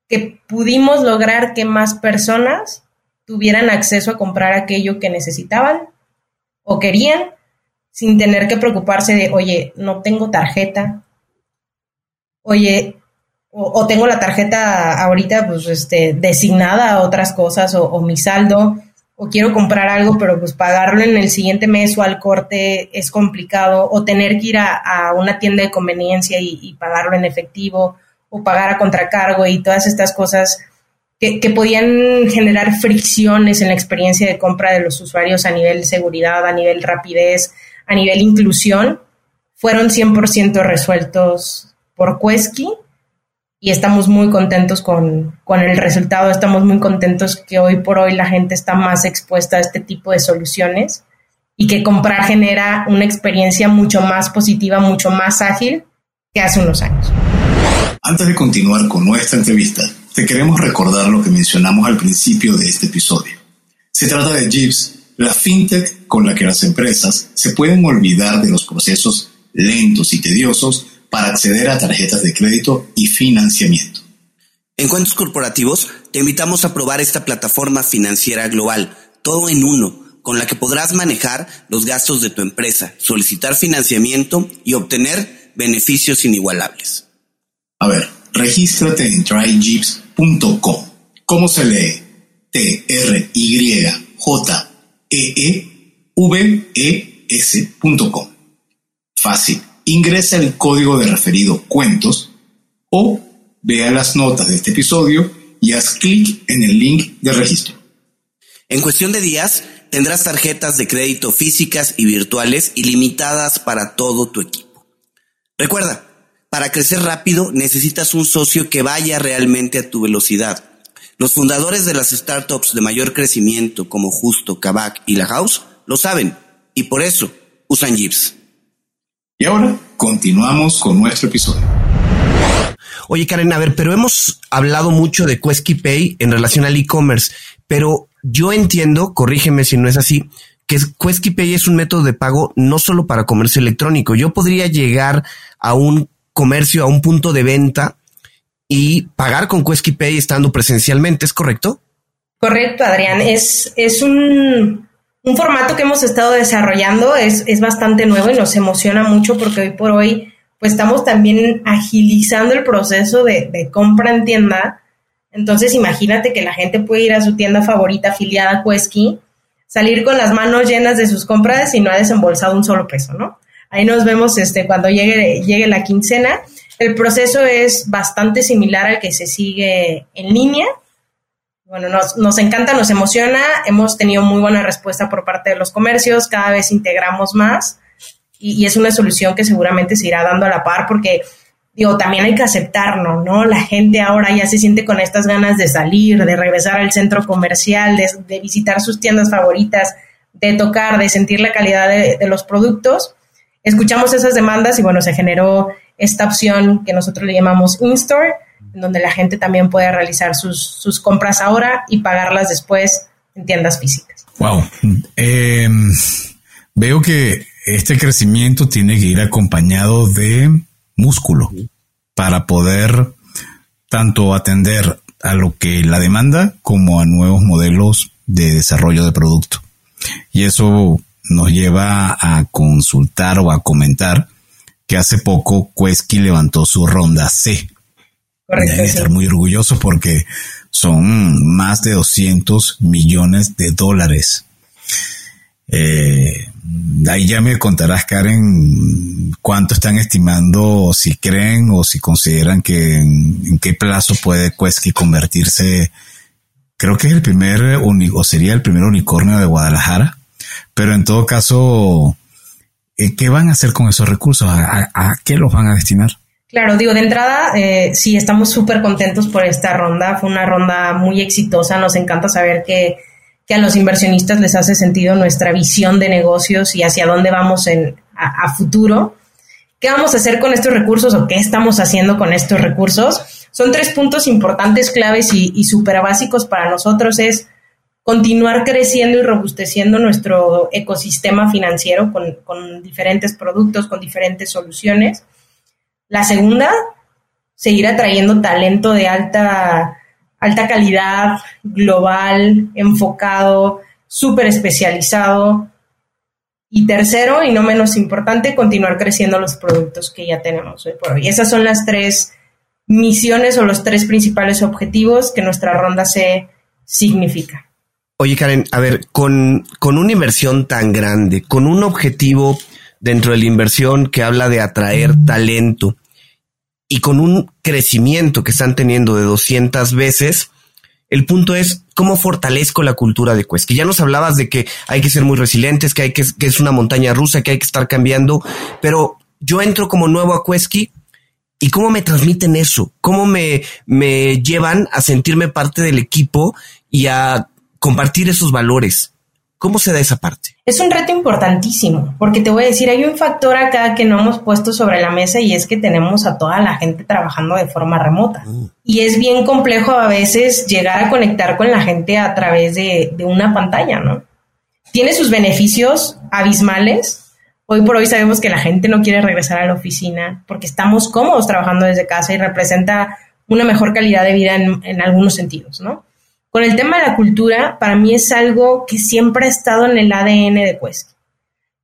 Que pudimos lograr que más personas tuvieran acceso a comprar aquello que necesitaban o querían sin tener que preocuparse de, oye, no tengo tarjeta, oye, o, tengo la tarjeta ahorita pues este designada a otras cosas o, mi saldo o quiero comprar algo pero pues pagarlo en el siguiente mes o al corte es complicado o tener que ir a, una tienda de conveniencia y, pagarlo en efectivo o pagar a contracargo y todas estas cosas que, que, podían generar fricciones en la experiencia de compra de los usuarios a nivel seguridad, a nivel rapidez, a nivel inclusión, fueron 100% resueltos por Quesky y estamos muy contentos con, el resultado, estamos muy contentos que hoy por hoy la gente está más expuesta a este tipo de soluciones y que comprar genera una experiencia mucho más positiva, mucho más ágil que hace unos años. Antes de continuar con nuestra entrevista, te queremos recordar lo que mencionamos al principio de este episodio. Se trata de Jeeves, la fintech con la que las empresas se pueden olvidar de los procesos lentos y tediosos para acceder a tarjetas de crédito y financiamiento. En Cuentos Corporativos te invitamos a probar esta plataforma financiera global, todo en uno con la que podrás manejar los gastos de tu empresa, solicitar financiamiento y obtener beneficios inigualables. A ver, regístrate en tryjeeps.com. ¿Cómo se lee? T-R-Y-J-E-E-V-E-S.com. Fácil. Ingresa el código de referido cuentos o vea las notas de este episodio y haz clic en el link de registro. En cuestión de días, tendrás tarjetas de crédito físicas y virtuales ilimitadas para todo tu equipo. Recuerda, para crecer rápido necesitas un socio que vaya realmente a tu velocidad. Los fundadores de las startups de mayor crecimiento como Justo, Kavak y La House lo saben y por eso usan Jeeps. Y ahora continuamos con nuestro episodio. Oye Karen, a ver, pero hemos hablado mucho de Quesky Pay en relación al e-commerce, pero yo entiendo, corrígeme si no es así, que Quesky Pay es un método de pago no solo para comercio electrónico. Yo podría llegar a un comercio, a un punto de venta y pagar con Quesky Pay estando presencialmente, ¿es correcto? Correcto, Adrián. Es, es un, formato que hemos estado desarrollando, es, es bastante nuevo y nos emociona mucho porque hoy por hoy pues estamos también agilizando el proceso de, compra en tienda entonces imagínate que la gente puede ir a su tienda favorita afiliada a salir con las manos llenas de sus compras y no ha desembolsado un solo peso, ¿no? Ahí nos vemos este, cuando llegue, llegue la quincena. El proceso es bastante similar al que se sigue en línea. Bueno, nos, nos encanta, nos emociona. Hemos tenido muy buena respuesta por parte de los comercios. Cada vez integramos más y, es una solución que seguramente se irá dando a la par porque digo, también hay que aceptarlo, ¿no? La gente ahora ya se siente con estas ganas de salir, de regresar al centro comercial, de, visitar sus tiendas favoritas, de tocar, de sentir la calidad de, los productos. Escuchamos esas demandas y bueno, se generó esta opción que nosotros le llamamos in-store, en donde la gente también puede realizar sus, compras ahora y pagarlas después en tiendas físicas. Wow. Em, veo que este crecimiento tiene que ir acompañado de músculo para poder tanto atender a lo que la demanda como a nuevos modelos de desarrollo de producto. Y eso nos lleva a consultar o a comentar que hace poco Quesky levantó su ronda C. Correcto. estar muy orgulloso porque son más de 200 millones de dólares. Eh, ahí ya me contarás, Karen, cuánto están estimando, si creen o si consideran que en, qué plazo puede Quesky convertirse. Creo que es el primer o sería el primer unicornio de Guadalajara, pero en todo caso, ¿qué van a hacer con esos recursos? ¿A, qué los van a destinar? Claro, digo, de entrada, eh, sí, estamos súper contentos por esta ronda. Fue una ronda muy exitosa. Nos encanta saber que que a los inversionistas les hace sentido nuestra visión de negocios y hacia dónde vamos en, a, futuro. ¿Qué vamos a hacer con estos recursos o qué estamos haciendo con estos recursos? Son tres puntos importantes, claves y, y súper básicos para nosotros. Es continuar creciendo y robusteciendo nuestro ecosistema financiero con, con diferentes productos, con diferentes soluciones. La segunda, seguir atrayendo talento de alta alta calidad, global, enfocado, súper especializado. Y tercero, y no menos importante, continuar creciendo los productos que ya tenemos hoy por hoy. Esas son las tres misiones o los tres principales objetivos que nuestra ronda C significa. Oye, Karen, a ver, con, con una inversión tan grande, con un objetivo dentro de la inversión que habla de atraer talento, y con un crecimiento que están teniendo de 200 veces, el punto es cómo fortalezco la cultura de. Que ya nos hablabas de que hay que ser muy resilientes, que hay que, que es una montaña rusa, que hay que estar cambiando, pero yo entro como nuevo a Quesky y cómo me transmiten eso, cómo me, me llevan a sentirme parte del equipo y a compartir esos valores. ¿Cómo se da esa parte? Es un reto importantísimo, porque te voy a decir, hay un factor acá que no hemos puesto sobre la mesa y es que tenemos a toda la gente trabajando de forma remota. Mm. Y es bien complejo a veces llegar a conectar con la gente a través de, de una pantalla, ¿no? Tiene sus beneficios abismales. Hoy por hoy sabemos que la gente no quiere regresar a la oficina porque estamos cómodos trabajando desde casa y representa una mejor calidad de vida en, en algunos sentidos, ¿no? Con el tema de la cultura, para mí es algo que siempre ha estado en el ADN de Quest.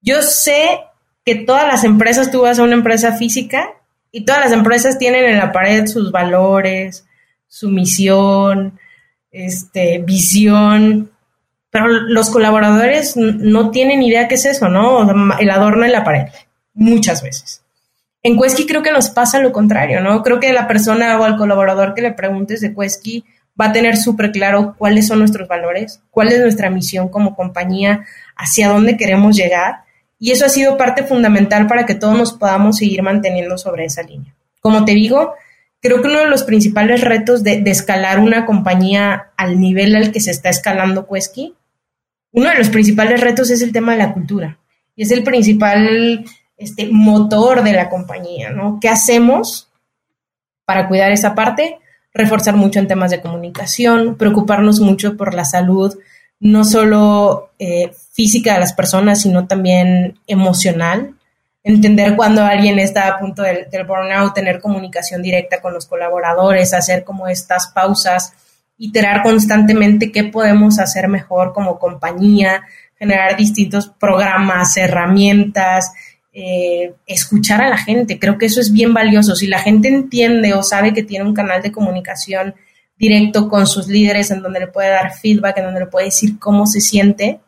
Yo sé que todas las empresas, tú vas a una empresa física y todas las empresas tienen en la pared sus valores, su misión, este, visión, pero los colaboradores no tienen idea qué es eso, ¿no? El adorno en la pared, muchas veces. En Quesky creo que nos pasa lo contrario, ¿no? Creo que la persona o al colaborador que le preguntes de Quesky va a tener súper claro cuáles son nuestros valores, cuál es nuestra misión como compañía, hacia dónde queremos llegar. Y eso ha sido parte fundamental para que todos nos podamos seguir manteniendo sobre esa línea. Como te digo, creo que uno de los principales retos de, escalar una compañía al nivel al que se está escalando Quesky, uno de los principales retos es el tema de la cultura. Y es el principal este, motor de la compañía, ¿no? ¿Qué hacemos para cuidar esa parte? Reforzar mucho en temas de comunicación, preocuparnos mucho por la salud, no solo eh, física de las personas, sino también emocional. Entender cuando alguien está a punto del, del burnout, tener comunicación directa con los colaboradores, hacer como estas pausas, iterar constantemente qué podemos hacer mejor como compañía, generar distintos programas, herramientas, eh, escuchar a la gente. Creo que eso es bien valioso. Si la gente entiende o sabe que tiene un canal de comunicación directo con sus líderes en donde le puede dar feedback, en donde le puede decir cómo se siente,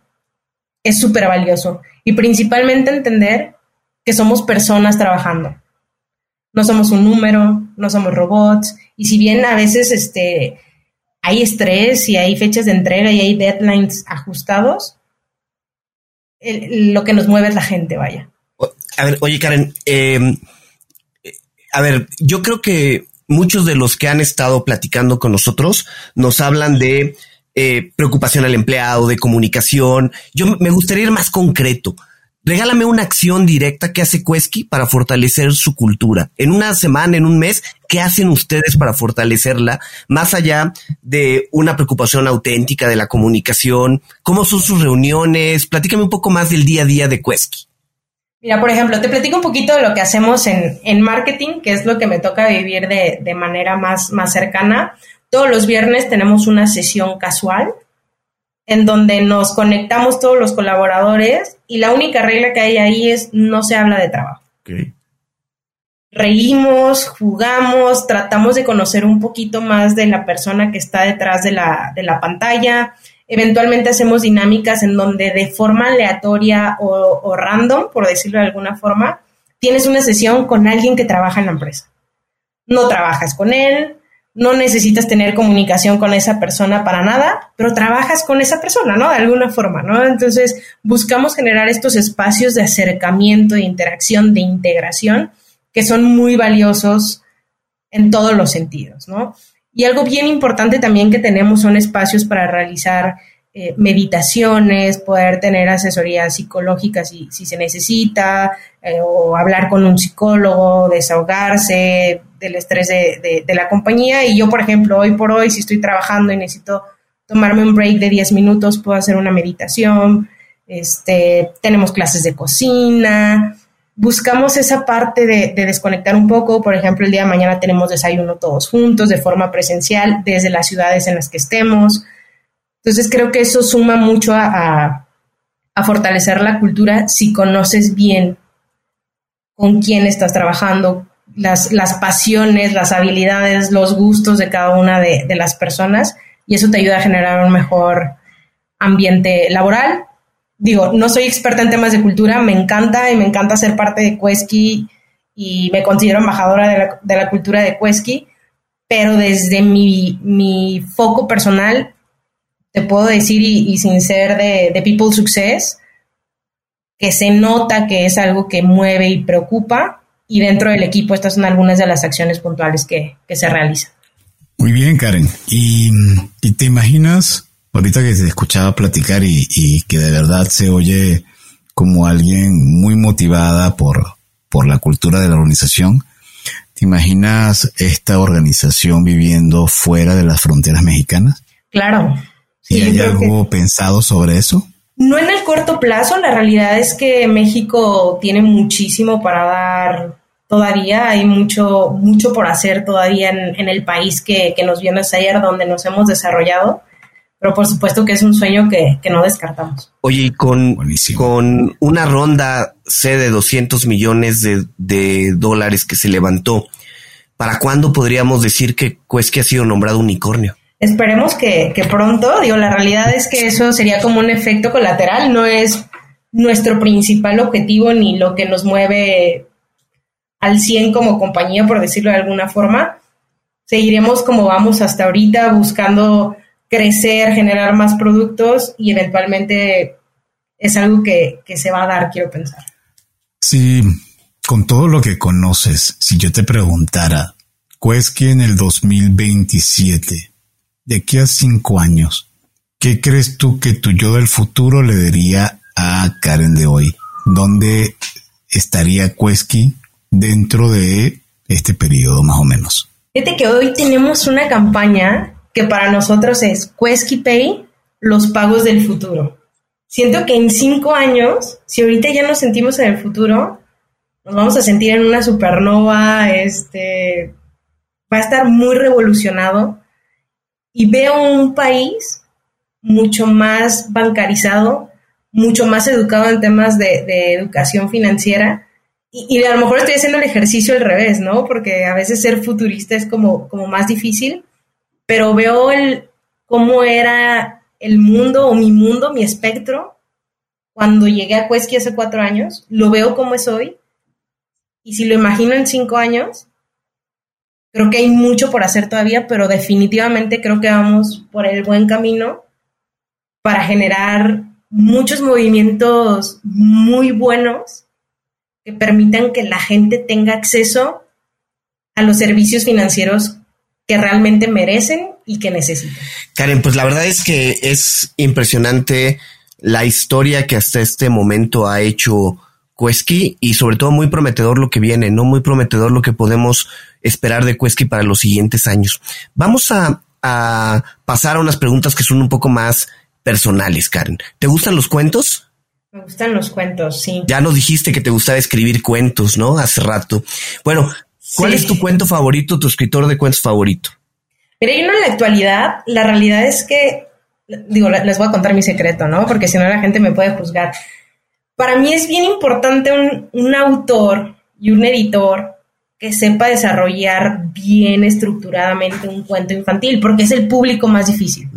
es súper valioso. Y principalmente entender que somos personas trabajando. No somos un número, no somos robots. Y si bien a veces este, hay estrés y hay fechas de entrega y hay deadlines ajustados, lo que nos mueve es la gente, vaya. A ver, oye Karen, em, a ver, yo creo que muchos de los que han estado platicando con nosotros nos hablan de eh, preocupación al empleado, de comunicación. Yo me gustaría ir más concreto. Regálame una acción directa que hace Quesky para fortalecer su cultura. En una semana, en un mes, ¿qué hacen ustedes para fortalecerla? Más allá de una preocupación auténtica de la comunicación, ¿cómo son sus reuniones? Platícame un poco más del día a día de Quesky. Mira, por ejemplo, te platico un poquito de lo que hacemos en, en marketing, que es lo que me toca vivir de, de, manera más, más cercana. Todos los viernes tenemos una sesión casual en donde nos conectamos todos los colaboradores y la única regla que hay ahí es no se habla de trabajo. Reímos, jugamos, tratamos de conocer un poquito más de la persona que está detrás de la, de la pantalla Eventualmente hacemos dinámicas en donde de forma aleatoria o, random, por decirlo de alguna forma, tienes una sesión con alguien que trabaja en la empresa. No trabajas con él, no necesitas tener comunicación con esa persona para nada, pero trabajas con esa persona, ¿no? De alguna forma, ¿no? Entonces, buscamos generar estos espacios de acercamiento, de interacción, de integración, que son muy valiosos en todos los sentidos, ¿no? Y algo bien importante también que tenemos son espacios para realizar eh, meditaciones, poder tener asesoría psicológica si, si se necesita, eh, o hablar con un psicólogo, desahogarse del estrés de, de, la compañía. Y yo, por ejemplo, hoy por hoy, si estoy trabajando y necesito tomarme un break de 10 minutos, puedo hacer una meditación. Este, tenemos clases de cocina, buscamos esa parte de, desconectar un poco. Por ejemplo, el día de mañana tenemos desayuno todos juntos de forma presencial desde las ciudades en las que estemos. Entonces creo que eso suma mucho a, fortalecer la cultura si conoces bien con quién estás trabajando, las, las pasiones, las habilidades, los gustos de cada una de, de las personas y eso te ayuda a generar un mejor ambiente laboral digo, no soy experta en temas de cultura, me encanta y me encanta ser parte de Quesky y me considero embajadora de la, cultura de Quesky, pero desde mi, foco personal, te puedo decir, y, sin ser de, de, People Success, que se nota que es algo que mueve y preocupa, y dentro del equipo estas son algunas de las acciones puntuales que, se realizan. Muy bien, Karen. ¿Y, y te imaginas ahorita que te escuchaba platicar y, que de verdad se oye como alguien muy motivada por, por la cultura de la organización, ¿te imaginas esta organización viviendo fuera de las fronteras mexicanas? Claro. ¿Y hay algo pensado sobre eso? No en el corto plazo, la realidad es que México tiene muchísimo para dar todavía, hay mucho, mucho por hacer todavía en, el país que, que nos vio nacer, donde nos hemos desarrollado pero por supuesto que es un sueño que, no descartamos. Oye, y con, con una ronda C de 200 millones de, de, dólares que se levantó, ¿para cuándo podríamos decir que Quesky ha sido nombrado unicornio? Esperemos que, que pronto, digo, la realidad es que eso sería como un efecto colateral, no es nuestro principal objetivo ni lo que nos mueve al 100 como compañía, por decirlo de alguna forma. Seguiremos como vamos hasta ahorita, buscando crecer, generar más productos y eventualmente es algo que, se va a dar, quiero pensar. Sí, con todo lo que conoces, si yo te preguntara, Quesky en el 2027, de aquí a cinco años, ¿qué crees tú que tu yo del futuro le diría a Karen de hoy? ¿Dónde estaría Quesky dentro de este periodo más o menos? Fíjate que hoy tenemos una campaña que para nosotros es Quesky Pay, los pagos del futuro. Siento que en cinco años, si ahorita ya nos sentimos en el futuro, nos vamos a sentir en una supernova, este, va a estar muy revolucionado y veo un país mucho más bancarizado, mucho más educado en temas de, de educación financiera y, a lo mejor estoy haciendo el ejercicio al revés, ¿no? Porque a veces ser futurista es como, como más difícil, pero veo el, cómo era el mundo o mi mundo, mi espectro, cuando llegué a Quesky hace cuatro años, lo veo como es hoy, y si lo imagino en cinco años, creo que hay mucho por hacer todavía, pero definitivamente creo que vamos por el buen camino para generar muchos movimientos muy buenos que permitan que la gente tenga acceso a los servicios financieros que realmente merecen y que necesitan. Karen, pues la verdad es que es impresionante la historia que hasta este momento ha hecho Quesky y sobre todo muy prometedor lo que viene, no muy prometedor lo que podemos esperar de Quesky para los siguientes años. Vamos a, a pasar a unas preguntas que son un poco más personales, Karen. ¿Te gustan los cuentos? Me gustan los cuentos, sí. Ya nos dijiste que te gustaba escribir cuentos, ¿no? Hace rato. Bueno, ¿cuál es tu cuento favorito, tu escritor de cuentos favorito? Mira, yo en la actualidad, la realidad es que, digo, les voy a contar mi secreto, ¿no? Porque si no la gente me puede juzgar. Para mí es bien importante un, autor y un editor que sepa desarrollar bien estructuradamente un cuento infantil, porque es el público más difícil.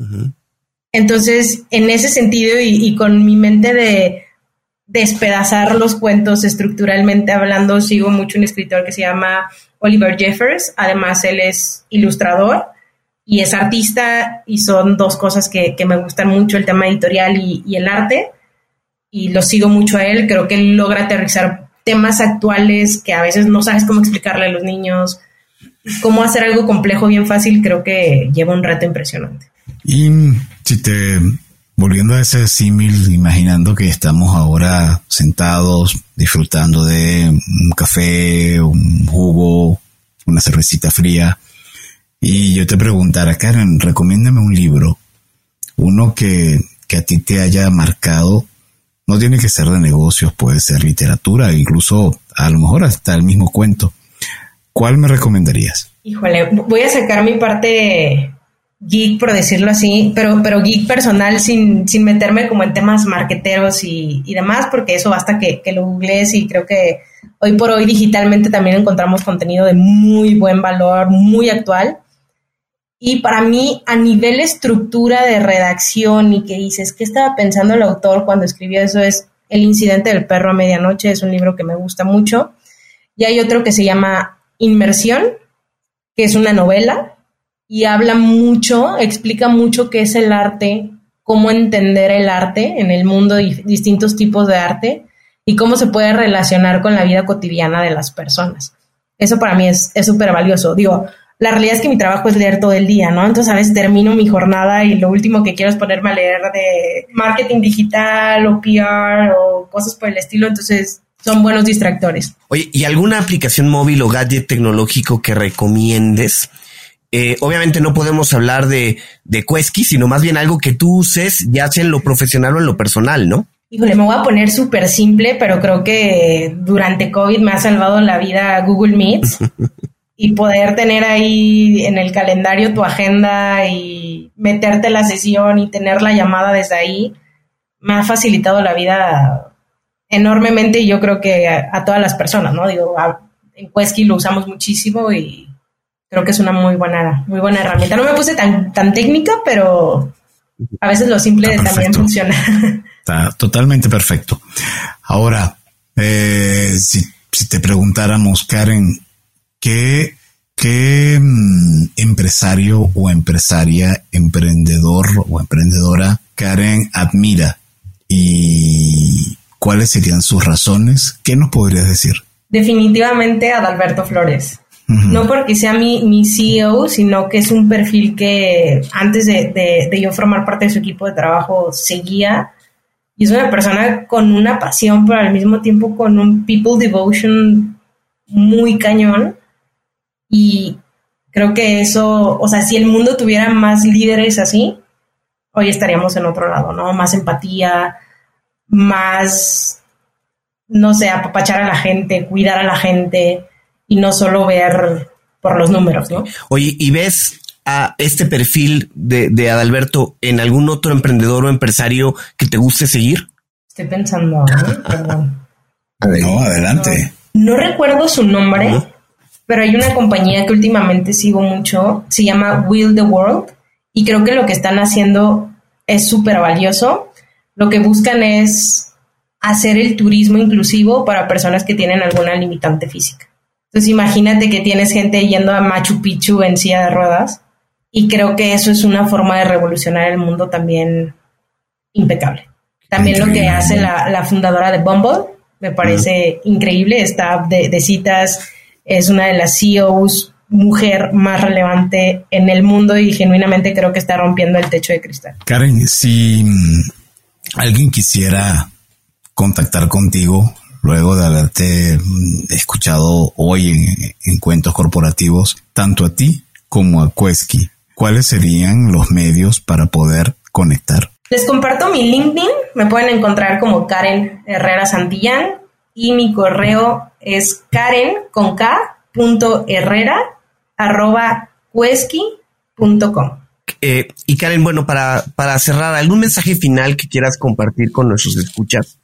Entonces, en ese sentido y, con mi mente de despedazar los cuentos estructuralmente hablando, sigo mucho un escritor que se llama Oliver Jeffers. Además, él es ilustrador y es artista y son dos cosas que, me gustan mucho, el tema editorial y, y, el arte. Y lo sigo mucho a él. Creo que él logra aterrizar temas actuales que a veces no sabes cómo explicarle a los niños. Cómo hacer algo complejo bien fácil, creo que lleva un reto impresionante. Y si te, volviendo a ese símil, imaginando que estamos ahora sentados disfrutando de un café, un jugo, una cervecita fría, y yo te preguntara, Karen, recomiéndame un libro, uno que, que a ti te haya marcado, no tiene que ser de negocios, puede ser literatura, incluso a lo mejor hasta el mismo cuento. ¿Cuál me recomendarías? Híjole, voy a sacar mi parte geek, por decirlo así, pero, pero geek personal sin, sin meterme como en temas marqueteros y, y demás, porque eso basta que, que lo googlees y creo que hoy por hoy digitalmente también encontramos contenido de muy buen valor, muy actual. Y para mí, a nivel estructura de redacción y que dices, ¿qué estaba pensando el autor cuando escribió eso? Es El incidente del perro a medianoche, es un libro que me gusta mucho. Y hay otro que se llama Inmersión, que es una novela y habla mucho, explica mucho qué es el arte, cómo entender el arte en el mundo, distintos tipos de arte y cómo se puede relacionar con la vida cotidiana de las personas. Eso para mí es súper valioso. Digo, la realidad es que mi trabajo es leer todo el día, ¿no? Entonces a veces termino mi jornada y lo último que quiero es ponerme a leer de marketing digital o PR o cosas por el estilo. Entonces son buenos distractores. Oye, ¿y alguna aplicación móvil o gadget tecnológico que recomiendes? Eh, obviamente no podemos hablar de, de Quesky, sino más bien algo que tú uses, ya sea en lo profesional o en lo personal, ¿no? Híjole, me voy a poner súper simple, pero creo que durante COVID me ha salvado la vida Google Meets. *laughs* y poder tener ahí en el calendario tu agenda y meterte la sesión y tener la llamada desde ahí, me ha facilitado la vida enormemente y yo creo que a, todas las personas, ¿no? Digo, en Quesky lo usamos muchísimo y creo que es una muy buena, muy buena herramienta. No me puse tan, tan técnica, pero a veces lo simple también funciona. *laughs* Está totalmente perfecto. Ahora, eh, si, te preguntáramos, Karen, ¿qué, qué mm, empresario o empresaria, emprendedor o emprendedora Karen admira y cuáles serían sus razones? ¿Qué nos podrías decir? Definitivamente Adalberto Flores. No porque sea mi, mi, CEO, sino que es un perfil que antes de, de, yo formar parte de su equipo de trabajo seguía. Y es una persona con una pasión, pero al mismo tiempo con un people devotion muy cañón. Y creo que eso, o sea, si el mundo tuviera más líderes así, hoy estaríamos en otro lado, ¿no? Más empatía, más, no sé, apapachar a la gente, cuidar a la gente y no solo ver por los números, ¿no? Oye, ¿y ves a este perfil de, Adalberto en algún otro emprendedor o empresario que te guste seguir? Estoy pensando, perdón. *laughs* No, adelante. No, recuerdo su nombre, pero hay una compañía que últimamente sigo mucho, se llama Will the World, y creo que lo que están haciendo es súper valioso. Lo que buscan es hacer el turismo inclusivo para personas que tienen alguna limitante física. Entonces imagínate que tienes gente yendo a Machu Picchu en silla de ruedas y creo que eso es una forma de revolucionar el mundo también impecable. También lo que hace la, fundadora de Bumble me parece increíble. Está de, de, citas, es una de las CEOs mujer más relevante en el mundo y genuinamente creo que está rompiendo el techo de cristal. Karen, si mm, alguien quisiera contactar contigo, luego de haberte mm, escuchado hoy en, cuentos corporativos, tanto a ti como a Quesky, ¿cuáles serían los medios para poder conectar? Les comparto mi LinkedIn, me pueden encontrar como Karen Herrera Santillán y mi correo es karen con k punto herrera arroba eh, y Karen, bueno, para, para cerrar, ¿algún mensaje final que quieras compartir con nuestros escuchas?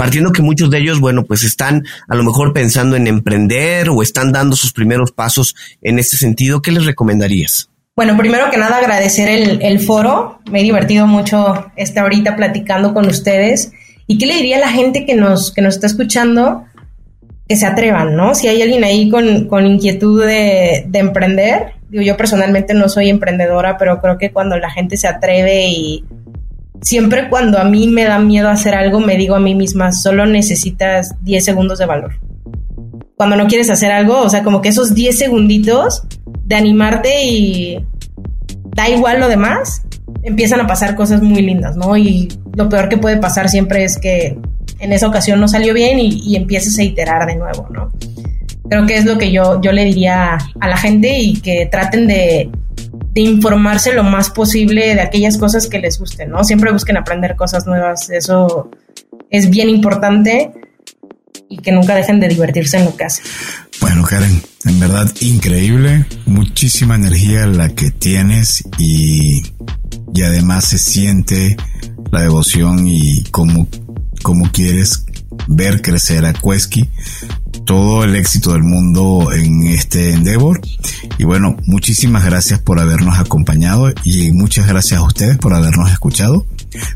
Partiendo que muchos de ellos, bueno, pues están a lo mejor pensando en emprender o están dando sus primeros pasos en ese sentido, ¿qué les recomendarías? Bueno, primero que nada agradecer el, foro, me he divertido mucho estar ahorita platicando con ustedes. ¿Y qué le diría a la gente que nos, que nos está escuchando? Que se atrevan, ¿no? Si hay alguien ahí con, inquietud de, de emprender, digo, yo personalmente no soy emprendedora, pero creo que cuando la gente se atreve y siempre cuando a mí me da miedo hacer algo, me digo a mí misma, solo necesitas 10 segundos de valor. Cuando no quieres hacer algo, o sea, como que esos 10 segunditos de animarte y da igual lo demás, empiezan a pasar cosas muy lindas, ¿no? Y lo peor que puede pasar siempre es que en esa ocasión no salió bien y, empieces a iterar de nuevo, ¿no? Creo que es lo que yo, yo le diría a la gente y que traten de de informarse lo más posible de aquellas cosas que les gusten, ¿no? Siempre busquen aprender cosas nuevas, eso es bien importante y que nunca dejen de divertirse en lo que hacen. Bueno, Karen, en verdad increíble, muchísima energía la que tienes y, y además se siente la devoción y cómo, cómo quieres ver crecer a Quesky todo el éxito del mundo en este endeavor. Y bueno, muchísimas gracias por habernos acompañado y muchas gracias a ustedes por habernos escuchado.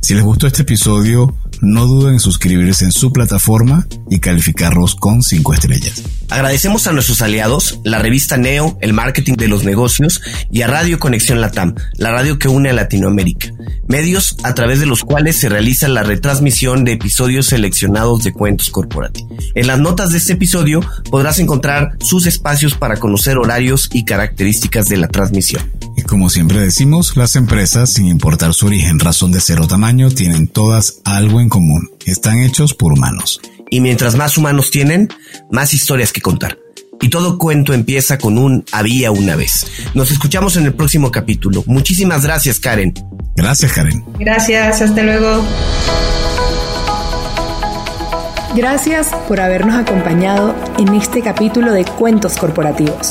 Si les gustó este episodio, no duden en suscribirse en su plataforma y calificarlos con 5 estrellas. Agradecemos a nuestros aliados, la revista Neo, el marketing de los negocios y a Radio Conexión Latam, la radio que une a Latinoamérica, medios a través de los cuales se realiza la retransmisión de episodios seleccionados de cuentos corporativos. En las notas de este episodio podrás encontrar sus espacios para conocer horarios y características de la transmisión. Y como siempre decimos, las empresas, sin importar su origen, razón de ser o tamaño, tienen todas algo en común. Están hechos por humanos. Y mientras más humanos tienen, más historias que contar. Y todo cuento empieza con un había una vez. Nos escuchamos en el próximo capítulo. Muchísimas gracias, Karen. Gracias, Karen. Gracias, hasta luego. Gracias por habernos acompañado en este capítulo de Cuentos Corporativos.